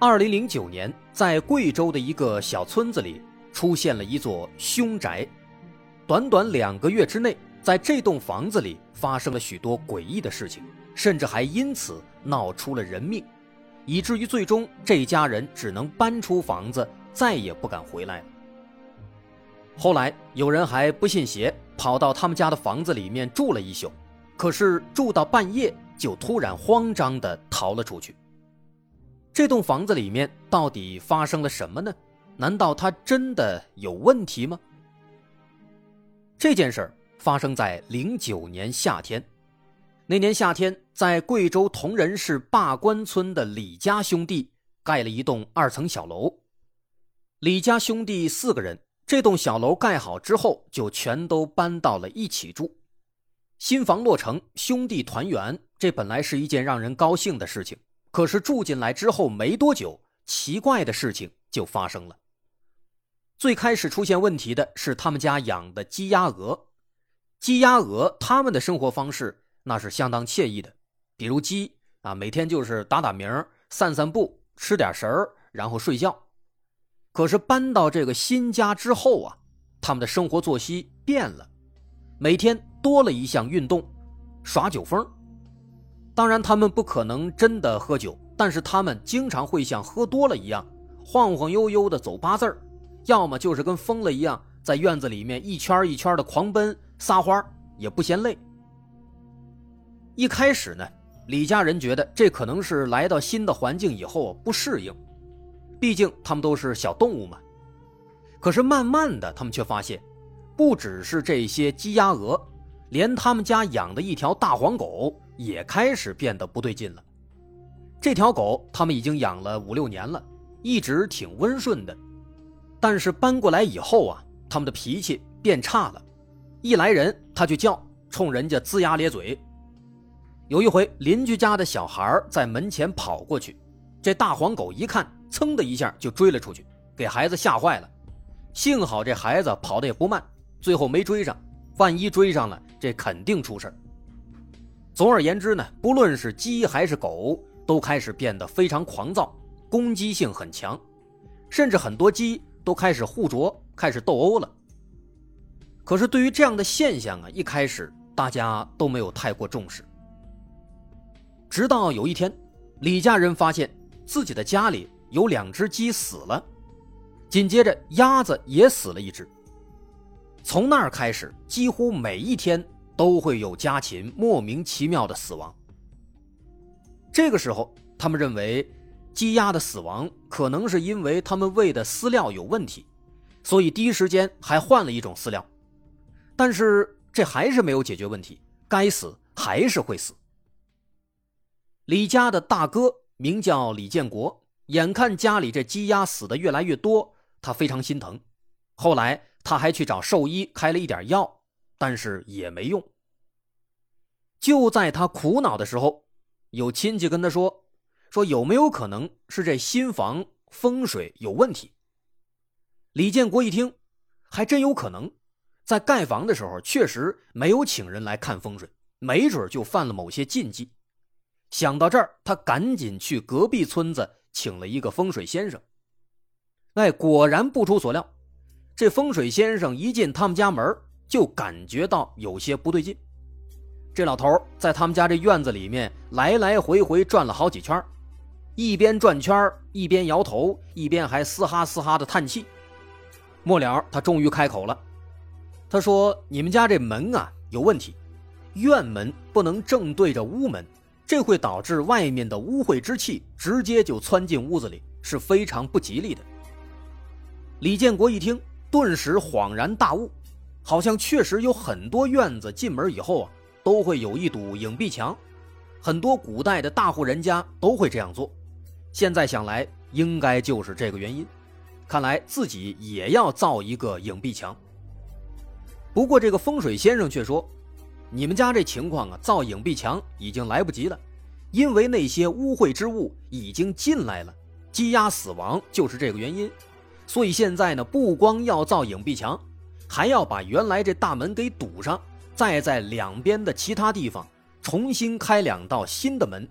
二零零九年，在贵州的一个小村子里，出现了一座凶宅。短短两个月之内，在这栋房子里发生了许多诡异的事情，甚至还因此闹出了人命，以至于最终这家人只能搬出房子，再也不敢回来了。后来有人还不信邪。跑到他们家的房子里面住了一宿，可是住到半夜就突然慌张地逃了出去。这栋房子里面到底发生了什么呢？难道他真的有问题吗？这件事儿发生在零九年夏天，那年夏天，在贵州铜仁市坝关村的李家兄弟盖了一栋二层小楼。李家兄弟四个人。这栋小楼盖好之后，就全都搬到了一起住。新房落成，兄弟团圆，这本来是一件让人高兴的事情。可是住进来之后没多久，奇怪的事情就发生了。最开始出现问题的是他们家养的鸡鸭鹅。鸡鸭鹅他们的生活方式那是相当惬意的，比如鸡啊，每天就是打打鸣、散散步、吃点食儿，然后睡觉。可是搬到这个新家之后啊，他们的生活作息变了，每天多了一项运动，耍酒疯。当然，他们不可能真的喝酒，但是他们经常会像喝多了一样，晃晃悠悠的走八字儿，要么就是跟疯了一样，在院子里面一圈一圈的狂奔撒欢，也不嫌累。一开始呢，李家人觉得这可能是来到新的环境以后不适应。毕竟他们都是小动物嘛，可是慢慢的，他们却发现，不只是这些鸡鸭鹅，连他们家养的一条大黄狗也开始变得不对劲了。这条狗他们已经养了五六年了，一直挺温顺的，但是搬过来以后啊，他们的脾气变差了，一来人他就叫，冲人家龇牙咧嘴。有一回，邻居家的小孩在门前跑过去，这大黄狗一看。噌的一下就追了出去，给孩子吓坏了。幸好这孩子跑得也不慢，最后没追上。万一追上了，这肯定出事总而言之呢，不论是鸡还是狗，都开始变得非常狂躁，攻击性很强，甚至很多鸡都开始互啄，开始斗殴了。可是对于这样的现象啊，一开始大家都没有太过重视。直到有一天，李家人发现自己的家里。有两只鸡死了，紧接着鸭子也死了一只。从那儿开始，几乎每一天都会有家禽莫名其妙的死亡。这个时候，他们认为鸡鸭的死亡可能是因为他们喂的饲料有问题，所以第一时间还换了一种饲料。但是这还是没有解决问题，该死还是会死。李家的大哥名叫李建国。眼看家里这鸡鸭死的越来越多，他非常心疼。后来他还去找兽医开了一点药，但是也没用。就在他苦恼的时候，有亲戚跟他说：“说有没有可能是这新房风水有问题？”李建国一听，还真有可能，在盖房的时候确实没有请人来看风水，没准就犯了某些禁忌。想到这儿，他赶紧去隔壁村子。请了一个风水先生，哎，果然不出所料，这风水先生一进他们家门就感觉到有些不对劲。这老头在他们家这院子里面来来回回转了好几圈，一边转圈一边摇头，一边还嘶哈嘶哈的叹气。末了，他终于开口了，他说：“你们家这门啊有问题，院门不能正对着屋门。”这会导致外面的污秽之气直接就窜进屋子里，是非常不吉利的。李建国一听，顿时恍然大悟，好像确实有很多院子进门以后啊，都会有一堵影壁墙，很多古代的大户人家都会这样做。现在想来，应该就是这个原因。看来自己也要造一个影壁墙。不过这个风水先生却说：“你们家这情况啊，造影壁墙已经来不及了，因为那些污秽之物已经进来了，积压死亡就是这个原因。所以现在呢，不光要造影壁墙，还要把原来这大门给堵上，再在两边的其他地方重新开两道新的门，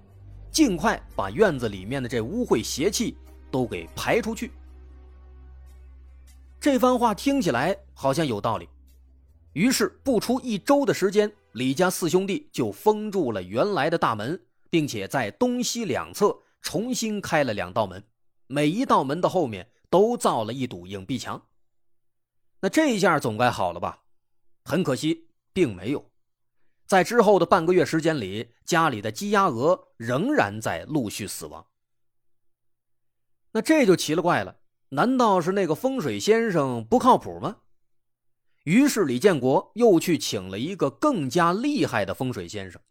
尽快把院子里面的这污秽邪气都给排出去。”这番话听起来好像有道理，于是不出一周的时间，李家四兄弟就封住了原来的大门，并且在东西两侧重新开了两道门，每一道门的后面都造了一堵影壁墙。那这一下总该好了吧？很可惜，并没有。在之后的半个月时间里，家里的鸡鸭鹅仍然在陆续死亡。那这就奇了怪了。难道是那个风水先生不靠谱吗？于是李建国又去请了一个更加厉害的风水先生。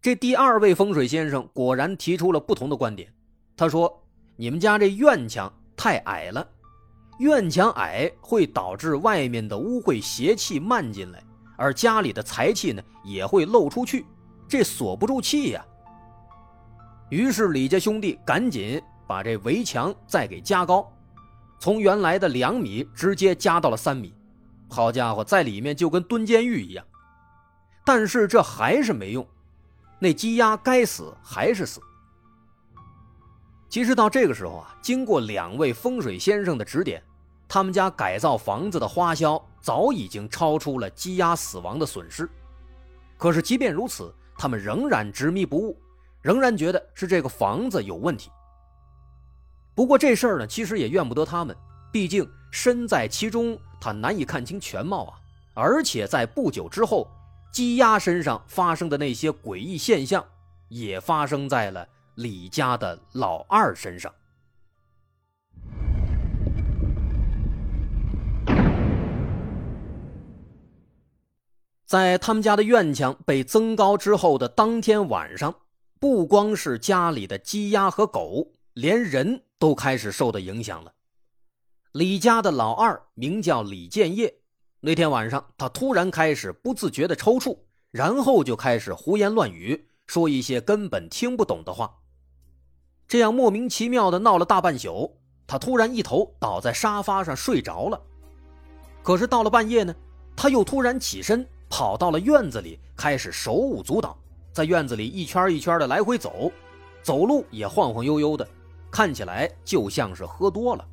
这第二位风水先生果然提出了不同的观点。他说：“你们家这院墙太矮了，院墙矮会导致外面的污秽邪气漫进来，而家里的财气呢也会漏出去，这锁不住气呀。”于是李家兄弟赶紧。把这围墙再给加高，从原来的两米直接加到了三米。好家伙，在里面就跟蹲监狱一样。但是这还是没用，那鸡鸭该死还是死。其实到这个时候啊，经过两位风水先生的指点，他们家改造房子的花销早已经超出了鸡鸭死亡的损失。可是即便如此，他们仍然执迷不悟，仍然觉得是这个房子有问题。不过这事儿呢，其实也怨不得他们，毕竟身在其中，他难以看清全貌啊。而且在不久之后，鸡鸭身上发生的那些诡异现象，也发生在了李家的老二身上。在他们家的院墙被增高之后的当天晚上，不光是家里的鸡鸭和狗，连人。都开始受到影响了。李家的老二名叫李建业，那天晚上他突然开始不自觉的抽搐，然后就开始胡言乱语，说一些根本听不懂的话。这样莫名其妙的闹了大半宿，他突然一头倒在沙发上睡着了。可是到了半夜呢，他又突然起身跑到了院子里，开始手舞足蹈，在院子里一圈一圈的来回走，走路也晃晃悠悠的。看起来就像是喝多了。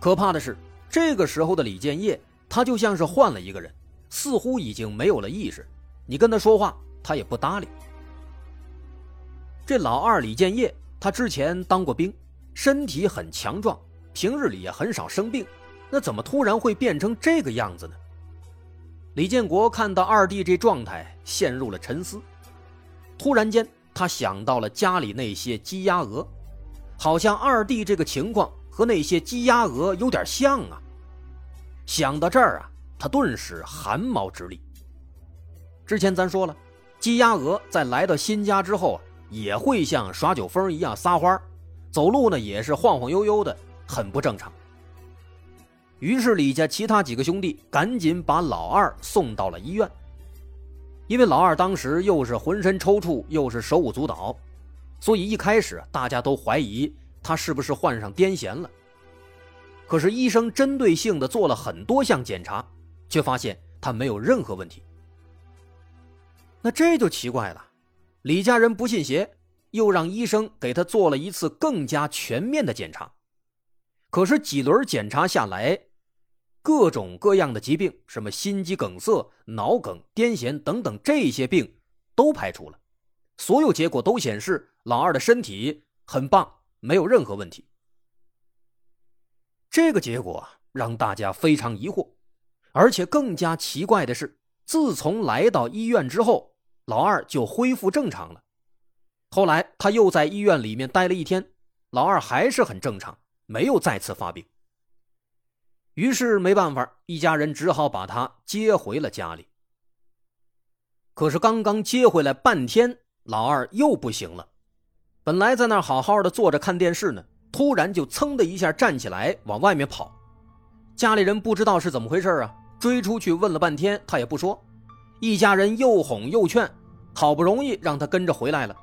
可怕的是，这个时候的李建业，他就像是换了一个人，似乎已经没有了意识。你跟他说话，他也不搭理。这老二李建业，他之前当过兵，身体很强壮，平日里也很少生病，那怎么突然会变成这个样子呢？李建国看到二弟这状态，陷入了沉思。突然间。他想到了家里那些鸡鸭鹅，好像二弟这个情况和那些鸡鸭鹅有点像啊。想到这儿啊，他顿时汗毛直立。之前咱说了，鸡鸭鹅在来到新家之后啊，也会像耍酒疯一样撒欢走路呢也是晃晃悠悠的，很不正常。于是李家其他几个兄弟赶紧把老二送到了医院。因为老二当时又是浑身抽搐，又是手舞足蹈，所以一开始大家都怀疑他是不是患上癫痫了。可是医生针对性的做了很多项检查，却发现他没有任何问题。那这就奇怪了，李家人不信邪，又让医生给他做了一次更加全面的检查。可是几轮检查下来。各种各样的疾病，什么心肌梗塞、脑梗、癫痫等等，这些病都排除了。所有结果都显示老二的身体很棒，没有任何问题。这个结果让大家非常疑惑，而且更加奇怪的是，自从来到医院之后，老二就恢复正常了。后来他又在医院里面待了一天，老二还是很正常，没有再次发病。于是没办法，一家人只好把他接回了家里。可是刚刚接回来半天，老二又不行了。本来在那儿好好的坐着看电视呢，突然就噌的一下站起来往外面跑。家里人不知道是怎么回事啊，追出去问了半天，他也不说。一家人又哄又劝，好不容易让他跟着回来了。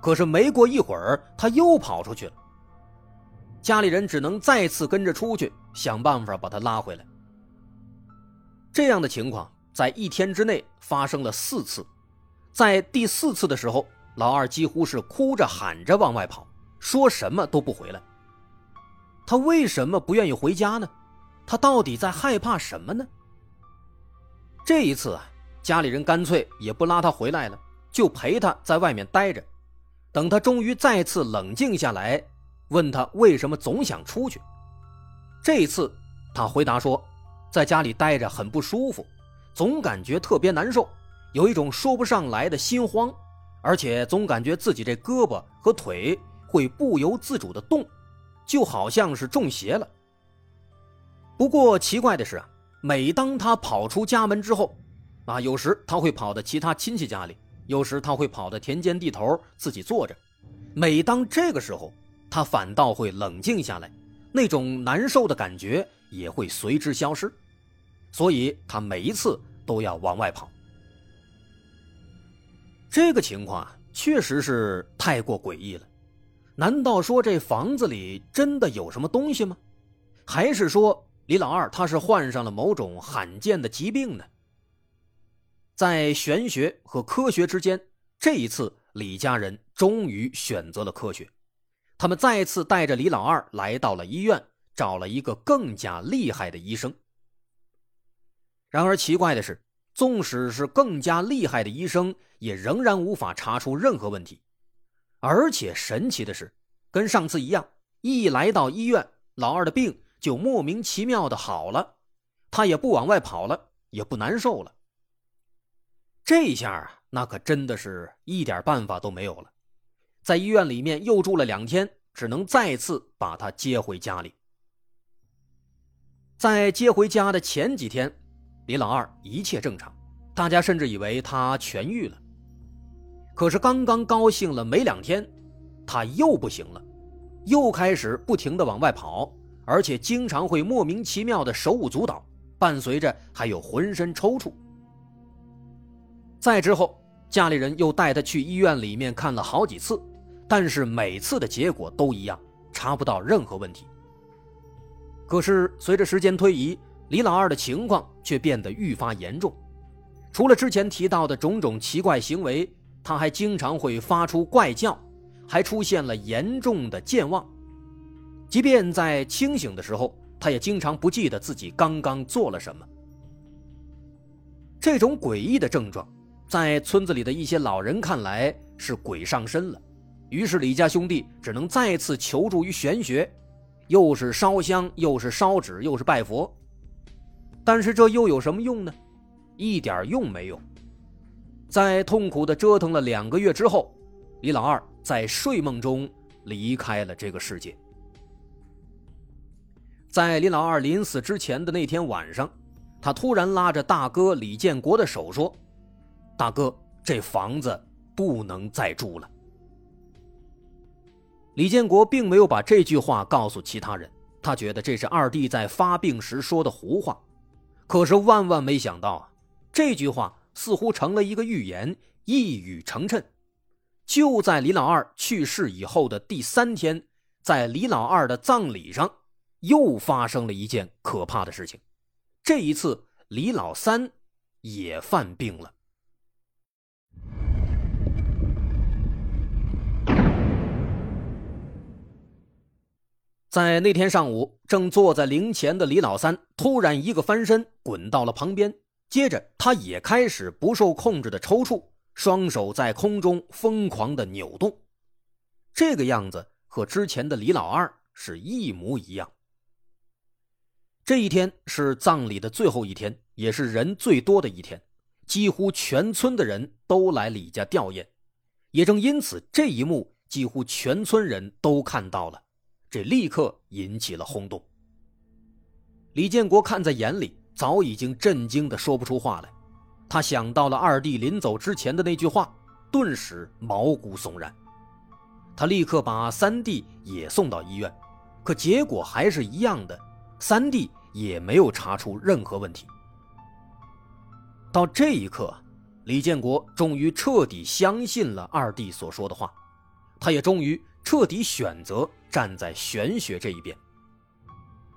可是没过一会儿，他又跑出去了。家里人只能再次跟着出去，想办法把他拉回来。这样的情况在一天之内发生了四次，在第四次的时候，老二几乎是哭着喊着往外跑，说什么都不回来。他为什么不愿意回家呢？他到底在害怕什么呢？这一次啊，家里人干脆也不拉他回来了，就陪他在外面待着，等他终于再次冷静下来。问他为什么总想出去？这次他回答说，在家里待着很不舒服，总感觉特别难受，有一种说不上来的心慌，而且总感觉自己这胳膊和腿会不由自主的动，就好像是中邪了。不过奇怪的是啊，每当他跑出家门之后，啊，有时他会跑到其他亲戚家里，有时他会跑到田间地头自己坐着，每当这个时候。他反倒会冷静下来，那种难受的感觉也会随之消失，所以他每一次都要往外跑。这个情况啊，确实是太过诡异了。难道说这房子里真的有什么东西吗？还是说李老二他是患上了某种罕见的疾病呢？在玄学和科学之间，这一次李家人终于选择了科学。他们再次带着李老二来到了医院，找了一个更加厉害的医生。然而奇怪的是，纵使是更加厉害的医生，也仍然无法查出任何问题。而且神奇的是，跟上次一样，一来到医院，老二的病就莫名其妙的好了，他也不往外跑了，也不难受了。这下啊，那可真的是一点办法都没有了。在医院里面又住了两天，只能再次把他接回家里。在接回家的前几天，李老二一切正常，大家甚至以为他痊愈了。可是刚刚高兴了没两天，他又不行了，又开始不停的往外跑，而且经常会莫名其妙的手舞足蹈，伴随着还有浑身抽搐。再之后，家里人又带他去医院里面看了好几次。但是每次的结果都一样，查不到任何问题。可是随着时间推移，李老二的情况却变得愈发严重。除了之前提到的种种奇怪行为，他还经常会发出怪叫，还出现了严重的健忘。即便在清醒的时候，他也经常不记得自己刚刚做了什么。这种诡异的症状，在村子里的一些老人看来是鬼上身了。于是李家兄弟只能再次求助于玄学，又是烧香，又是烧纸，又是拜佛。但是这又有什么用呢？一点用没有。在痛苦的折腾了两个月之后，李老二在睡梦中离开了这个世界。在李老二临死之前的那天晚上，他突然拉着大哥李建国的手说：“大哥，这房子不能再住了。”李建国并没有把这句话告诉其他人，他觉得这是二弟在发病时说的胡话。可是万万没想到啊，这句话似乎成了一个预言，一语成谶。就在李老二去世以后的第三天，在李老二的葬礼上，又发生了一件可怕的事情。这一次，李老三也犯病了。在那天上午，正坐在灵前的李老三突然一个翻身，滚到了旁边。接着，他也开始不受控制的抽搐，双手在空中疯狂的扭动。这个样子和之前的李老二是一模一样。这一天是葬礼的最后一天，也是人最多的一天，几乎全村的人都来李家吊唁。也正因此，这一幕几乎全村人都看到了。这立刻引起了轰动。李建国看在眼里，早已经震惊的说不出话来。他想到了二弟临走之前的那句话，顿时毛骨悚然。他立刻把三弟也送到医院，可结果还是一样的，三弟也没有查出任何问题。到这一刻，李建国终于彻底相信了二弟所说的话，他也终于彻底选择站在玄学这一边。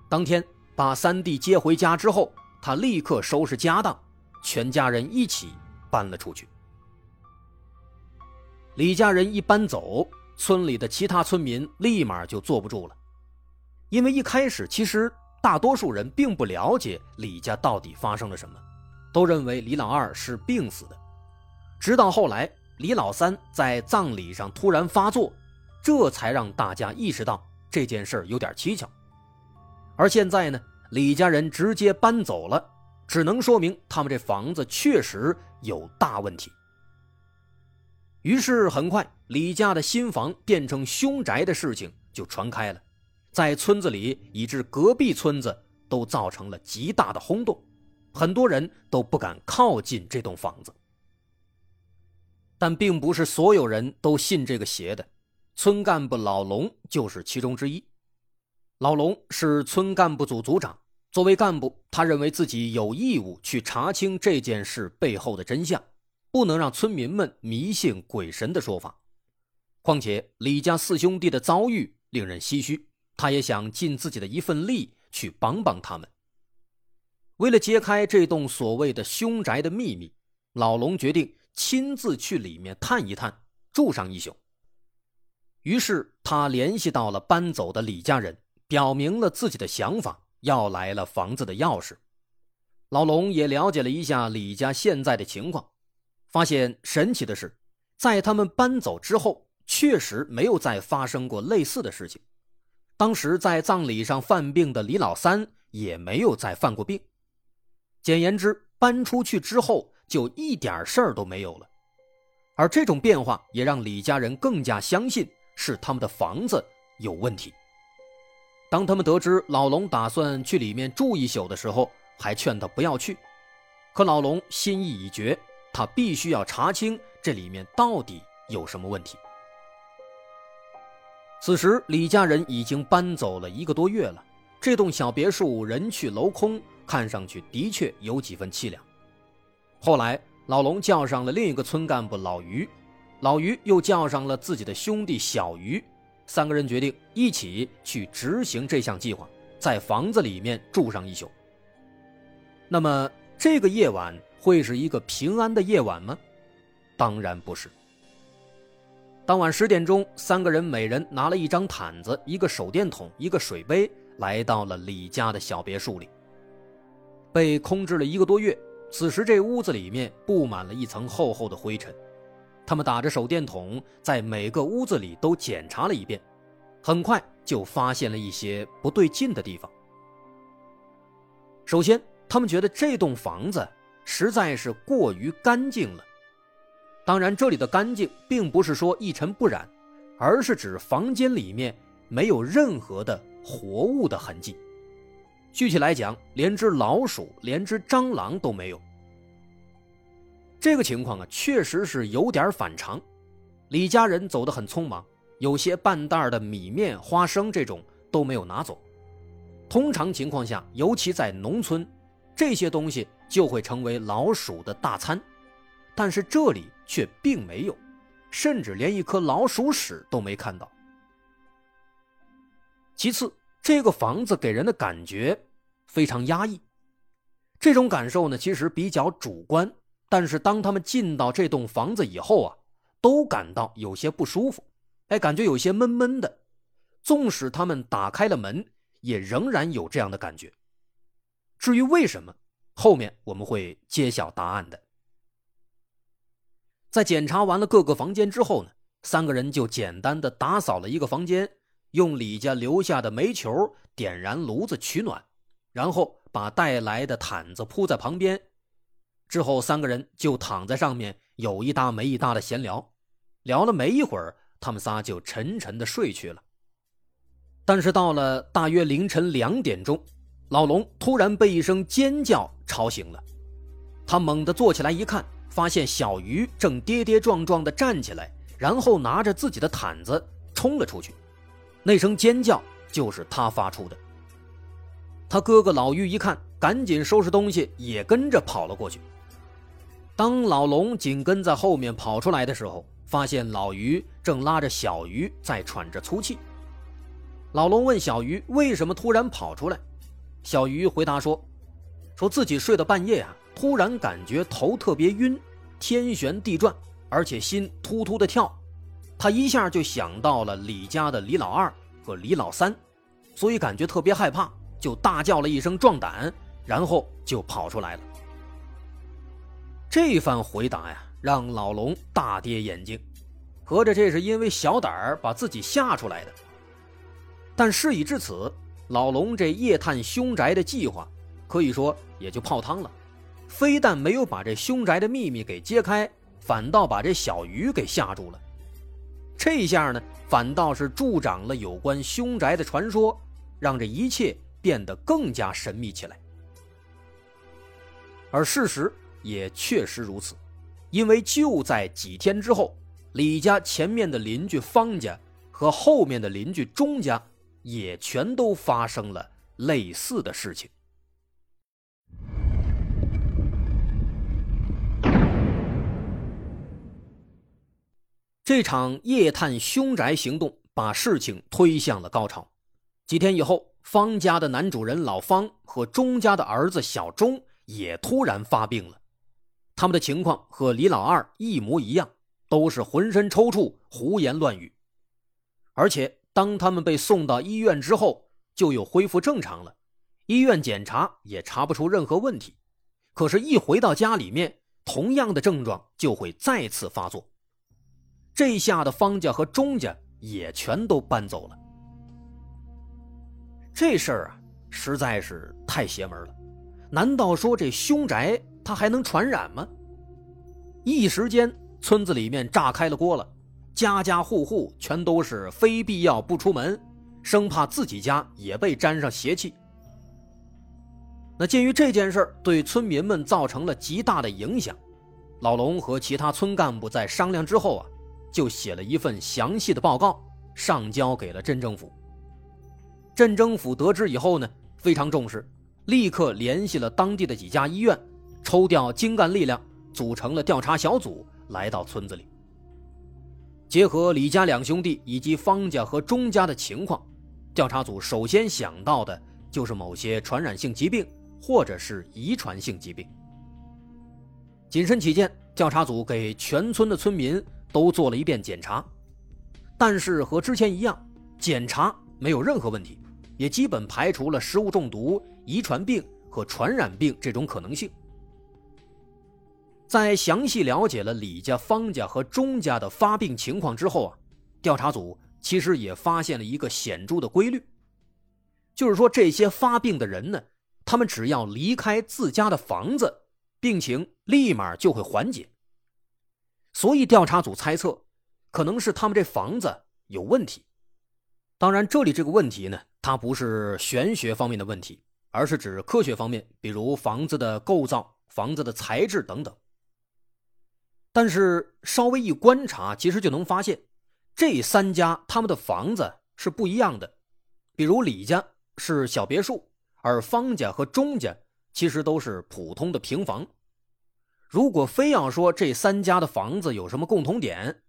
当天把三弟接回家之后，他立刻收拾家当，全家人一起搬了出去。李家人一搬走，村里的其他村民立马就坐不住了，因为一开始其实大多数人并不了解李家到底发生了什么。都认为李老二是病死的，直到后来李老三在葬礼上突然发作，这才让大家意识到这件事有点蹊跷。而现在呢，李家人直接搬走了，只能说明他们这房子确实有大问题。于是很快，李家的新房变成凶宅的事情就传开了，在村子里以致隔壁村子都造成了极大的轰动。很多人都不敢靠近这栋房子，但并不是所有人都信这个邪的。村干部老龙就是其中之一。老龙是村干部组组长，作为干部，他认为自己有义务去查清这件事背后的真相，不能让村民们迷信鬼神的说法。况且李家四兄弟的遭遇令人唏嘘，他也想尽自己的一份力去帮帮他们。为了揭开这栋所谓的凶宅的秘密，老龙决定亲自去里面探一探，住上一宿。于是他联系到了搬走的李家人，表明了自己的想法，要来了房子的钥匙。老龙也了解了一下李家现在的情况，发现神奇的是，在他们搬走之后，确实没有再发生过类似的事情。当时在葬礼上犯病的李老三也没有再犯过病。简言之，搬出去之后就一点事儿都没有了，而这种变化也让李家人更加相信是他们的房子有问题。当他们得知老龙打算去里面住一宿的时候，还劝他不要去，可老龙心意已决，他必须要查清这里面到底有什么问题。此时，李家人已经搬走了一个多月了，这栋小别墅人去楼空。看上去的确有几分凄凉。后来，老龙叫上了另一个村干部老于，老于又叫上了自己的兄弟小于，三个人决定一起去执行这项计划，在房子里面住上一宿。那么，这个夜晚会是一个平安的夜晚吗？当然不是。当晚十点钟，三个人每人拿了一张毯子、一个手电筒、一个水杯，来到了李家的小别墅里。被空置了一个多月，此时这屋子里面布满了一层厚厚的灰尘。他们打着手电筒，在每个屋子里都检查了一遍，很快就发现了一些不对劲的地方。首先，他们觉得这栋房子实在是过于干净了。当然，这里的干净并不是说一尘不染，而是指房间里面没有任何的活物的痕迹。具体来讲，连只老鼠、连只蟑螂都没有。这个情况啊，确实是有点反常。李家人走得很匆忙，有些半袋的米面、花生这种都没有拿走。通常情况下，尤其在农村，这些东西就会成为老鼠的大餐。但是这里却并没有，甚至连一颗老鼠屎都没看到。其次，这个房子给人的感觉非常压抑，这种感受呢其实比较主观，但是当他们进到这栋房子以后啊，都感到有些不舒服，哎，感觉有些闷闷的。纵使他们打开了门，也仍然有这样的感觉。至于为什么，后面我们会揭晓答案的。在检查完了各个房间之后呢，三个人就简单的打扫了一个房间。用李家留下的煤球点燃炉子取暖，然后把带来的毯子铺在旁边，之后三个人就躺在上面，有一搭没一搭的闲聊。聊了没一会儿，他们仨就沉沉的睡去了。但是到了大约凌晨两点钟，老龙突然被一声尖叫吵醒了。他猛地坐起来一看，发现小鱼正跌跌撞撞的站起来，然后拿着自己的毯子。冲了出去，那声尖叫就是他发出的。他哥哥老于一看，赶紧收拾东西，也跟着跑了过去。当老龙紧跟在后面跑出来的时候，发现老于正拉着小鱼在喘着粗气。老龙问小鱼为什么突然跑出来，小鱼回答说：“说自己睡到半夜啊，突然感觉头特别晕，天旋地转，而且心突突的跳。他一下就想到了李家的李老二和李老三，所以感觉特别害怕，就大叫了一声壮胆，然后就跑出来了。”这番回答呀，让老龙大跌眼镜，合着这是因为小胆儿把自己吓出来的。但事已至此，老龙这夜探凶宅的计划可以说也就泡汤了。非但没有把这凶宅的秘密给揭开，反倒把这小鱼给吓住了。这下呢，反倒是助长了有关凶宅的传说，让这一切变得更加神秘起来。而事实也确实如此，因为就在几天之后，李家前面的邻居方家和后面的邻居钟家。也全都发生了类似的事情。这场夜探凶宅行动把事情推向了高潮。几天以后，方家的男主人老方和钟家的儿子小钟也突然发病了。他们的情况和李老二一模一样，都是浑身抽搐、胡言乱语，而且。当他们被送到医院之后，就又恢复正常了。医院检查也查不出任何问题，可是，一回到家里面，同样的症状就会再次发作。这下的方家和钟家也全都搬走了。这事儿啊，实在是太邪门了。难道说这凶宅它还能传染吗？一时间，村子里面炸开了锅了。家家户户全都是非必要不出门，生怕自己家也被沾上邪气。那鉴于这件事对村民们造成了极大的影响，老龙和其他村干部在商量之后啊，就写了一份详细的报告，上交给了镇政府。镇政府得知以后呢，非常重视，立刻联系了当地的几家医院，抽调精干力量，组成了调查小组，来到村子里。结合李家两兄弟以及方家和钟家的情况，调查组首先想到的就是某些传染性疾病或者是遗传性疾病。谨慎起见，调查组给全村的村民都做了一遍检查，但是和之前一样，检查没有任何问题，也基本排除了食物中毒、遗传病和传染病这种可能性。在详细了解了李家、方家和钟家的发病情况之后啊，调查组其实也发现了一个显著的规律，就是说这些发病的人呢，他们只要离开自家的房子，病情立马就会缓解。所以调查组猜测，可能是他们这房子有问题。当然，这里这个问题呢，它不是玄学方面的问题，而是指科学方面，比如房子的构造、房子的材质等等。但是稍微一观察，其实就能发现，这三家他们的房子是不一样的。比如李家是小别墅，而方家和钟家其实都是普通的平房。如果非要说这三家的房子有什么共同点，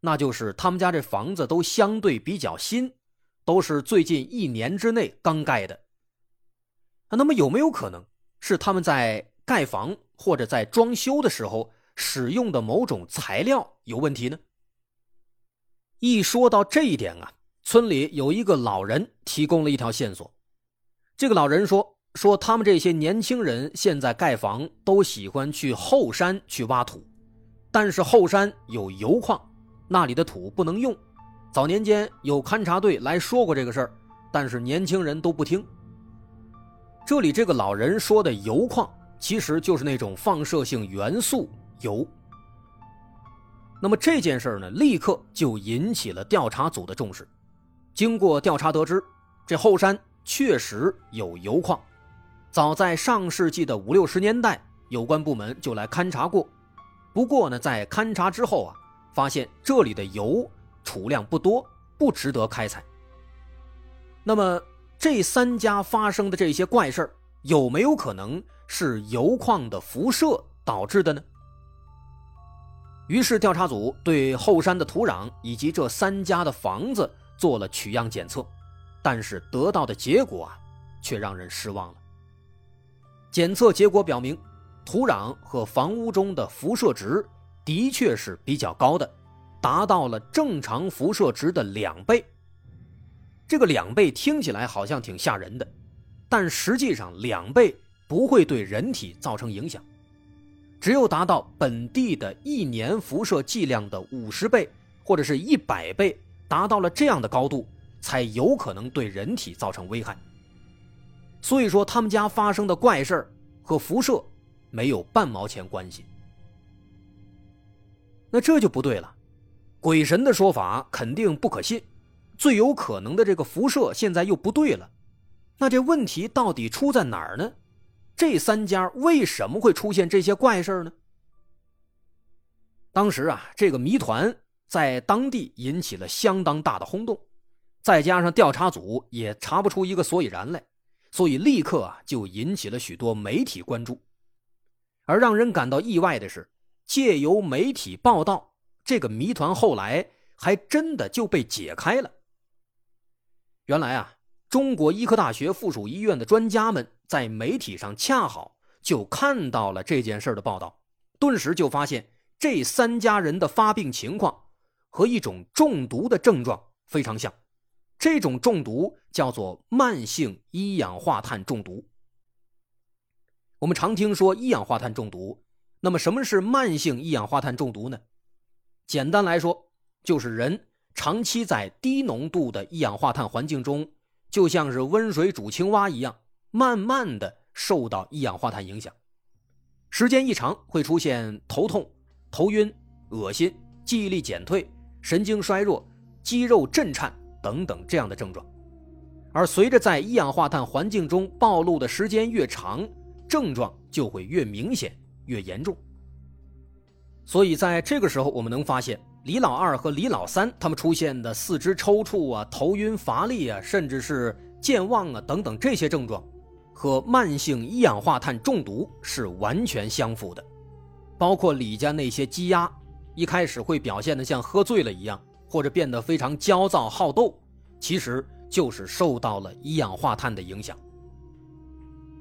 那就是他们家这房子都相对比较新，都是最近一年之内刚盖的。那么有没有可能是他们在盖房或者在装修的时候？使用的某种材料有问题呢？一说到这一点啊，村里有一个老人提供了一条线索。这个老人说：“说他们这些年轻人现在盖房都喜欢去后山去挖土，但是后山有油矿，那里的土不能用。早年间有勘察队来说过这个事儿，但是年轻人都不听。这里这个老人说的油矿，其实就是那种放射性元素。”油。那么这件事呢，立刻就引起了调查组的重视。经过调查得知，这后山确实有油矿。早在上世纪的五六十年代，有关部门就来勘察过。不过呢，在勘察之后啊，发现这里的油储量不多，不值得开采。那么这三家发生的这些怪事有没有可能是油矿的辐射导致的呢？于是调查组对后山的土壤以及这三家的房子做了取样检测，但是得到的结果啊，却让人失望了。检测结果表明，土壤和房屋中的辐射值的确是比较高的，达到了正常辐射值的两倍。这个两倍听起来好像挺吓人的，但实际上两倍不会对人体造成影响。只有达到本地的一年辐射剂量的五十倍或者是一百倍，达到了这样的高度，才有可能对人体造成危害。所以说，他们家发生的怪事儿和辐射没有半毛钱关系。那这就不对了，鬼神的说法肯定不可信，最有可能的这个辐射现在又不对了，那这问题到底出在哪儿呢？这三家为什么会出现这些怪事呢？当时啊，这个谜团在当地引起了相当大的轰动，再加上调查组也查不出一个所以然来，所以立刻啊就引起了许多媒体关注。而让人感到意外的是，借由媒体报道，这个谜团后来还真的就被解开了。原来啊。中国医科大学附属医院的专家们在媒体上恰好就看到了这件事的报道，顿时就发现这三家人的发病情况和一种中毒的症状非常像。这种中毒叫做慢性一氧化碳中毒。我们常听说一氧化碳中毒，那么什么是慢性一氧化碳中毒呢？简单来说，就是人长期在低浓度的一氧化碳环境中。就像是温水煮青蛙一样，慢慢的受到一氧化碳影响，时间一长会出现头痛、头晕、恶心、记忆力减退、神经衰弱、肌肉震颤等等这样的症状。而随着在一氧化碳环境中暴露的时间越长，症状就会越明显、越严重。所以在这个时候，我们能发现。李老二和李老三他们出现的四肢抽搐啊、头晕乏力啊，甚至是健忘啊等等这些症状，和慢性一氧化碳中毒是完全相符的。包括李家那些鸡鸭，一开始会表现的像喝醉了一样，或者变得非常焦躁好斗，其实就是受到了一氧化碳的影响。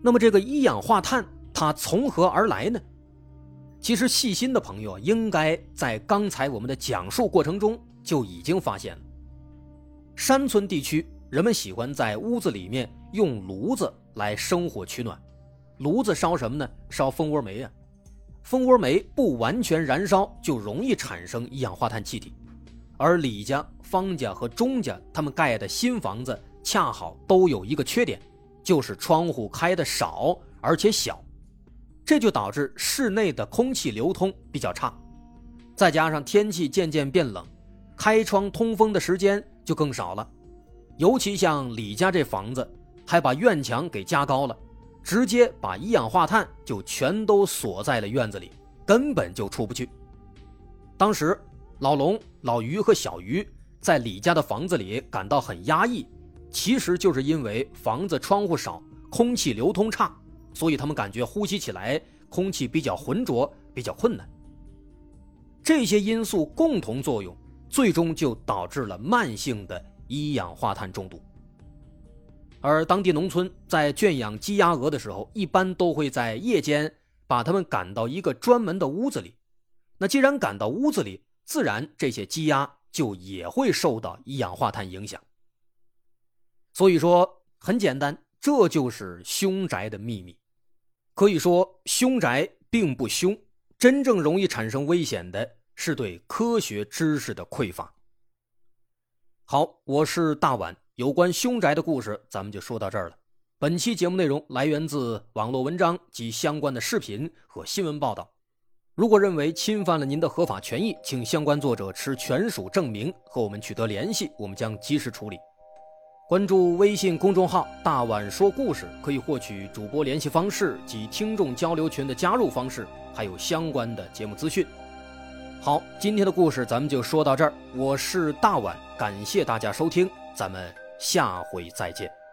那么这个一氧化碳它从何而来呢？其实细心的朋友应该在刚才我们的讲述过程中就已经发现了，山村地区人们喜欢在屋子里面用炉子来生火取暖，炉子烧什么呢？烧蜂窝煤啊，蜂窝煤不完全燃烧就容易产生一氧化碳气体，而李家、方家和钟家他们盖的新房子恰好都有一个缺点，就是窗户开的少而且小。这就导致室内的空气流通比较差，再加上天气渐渐变冷，开窗通风的时间就更少了。尤其像李家这房子，还把院墙给加高了，直接把一氧化碳就全都锁在了院子里，根本就出不去。当时老龙、老于和小于在李家的房子里感到很压抑，其实就是因为房子窗户少，空气流通差。所以他们感觉呼吸起来空气比较浑浊，比较困难。这些因素共同作用，最终就导致了慢性的一氧化碳中毒。而当地农村在圈养鸡鸭鹅的时候，一般都会在夜间把它们赶到一个专门的屋子里。那既然赶到屋子里，自然这些鸡鸭就也会受到一氧化碳影响。所以说，很简单，这就是凶宅的秘密。可以说，凶宅并不凶，真正容易产生危险的是对科学知识的匮乏。好，我是大碗，有关凶宅的故事咱们就说到这儿了。本期节目内容来源自网络文章及相关的视频和新闻报道。如果认为侵犯了您的合法权益，请相关作者持权属证明和我们取得联系，我们将及时处理。关注微信公众号“大碗说故事”，可以获取主播联系方式及听众交流群的加入方式，还有相关的节目资讯。好，今天的故事咱们就说到这儿。我是大碗，感谢大家收听，咱们下回再见。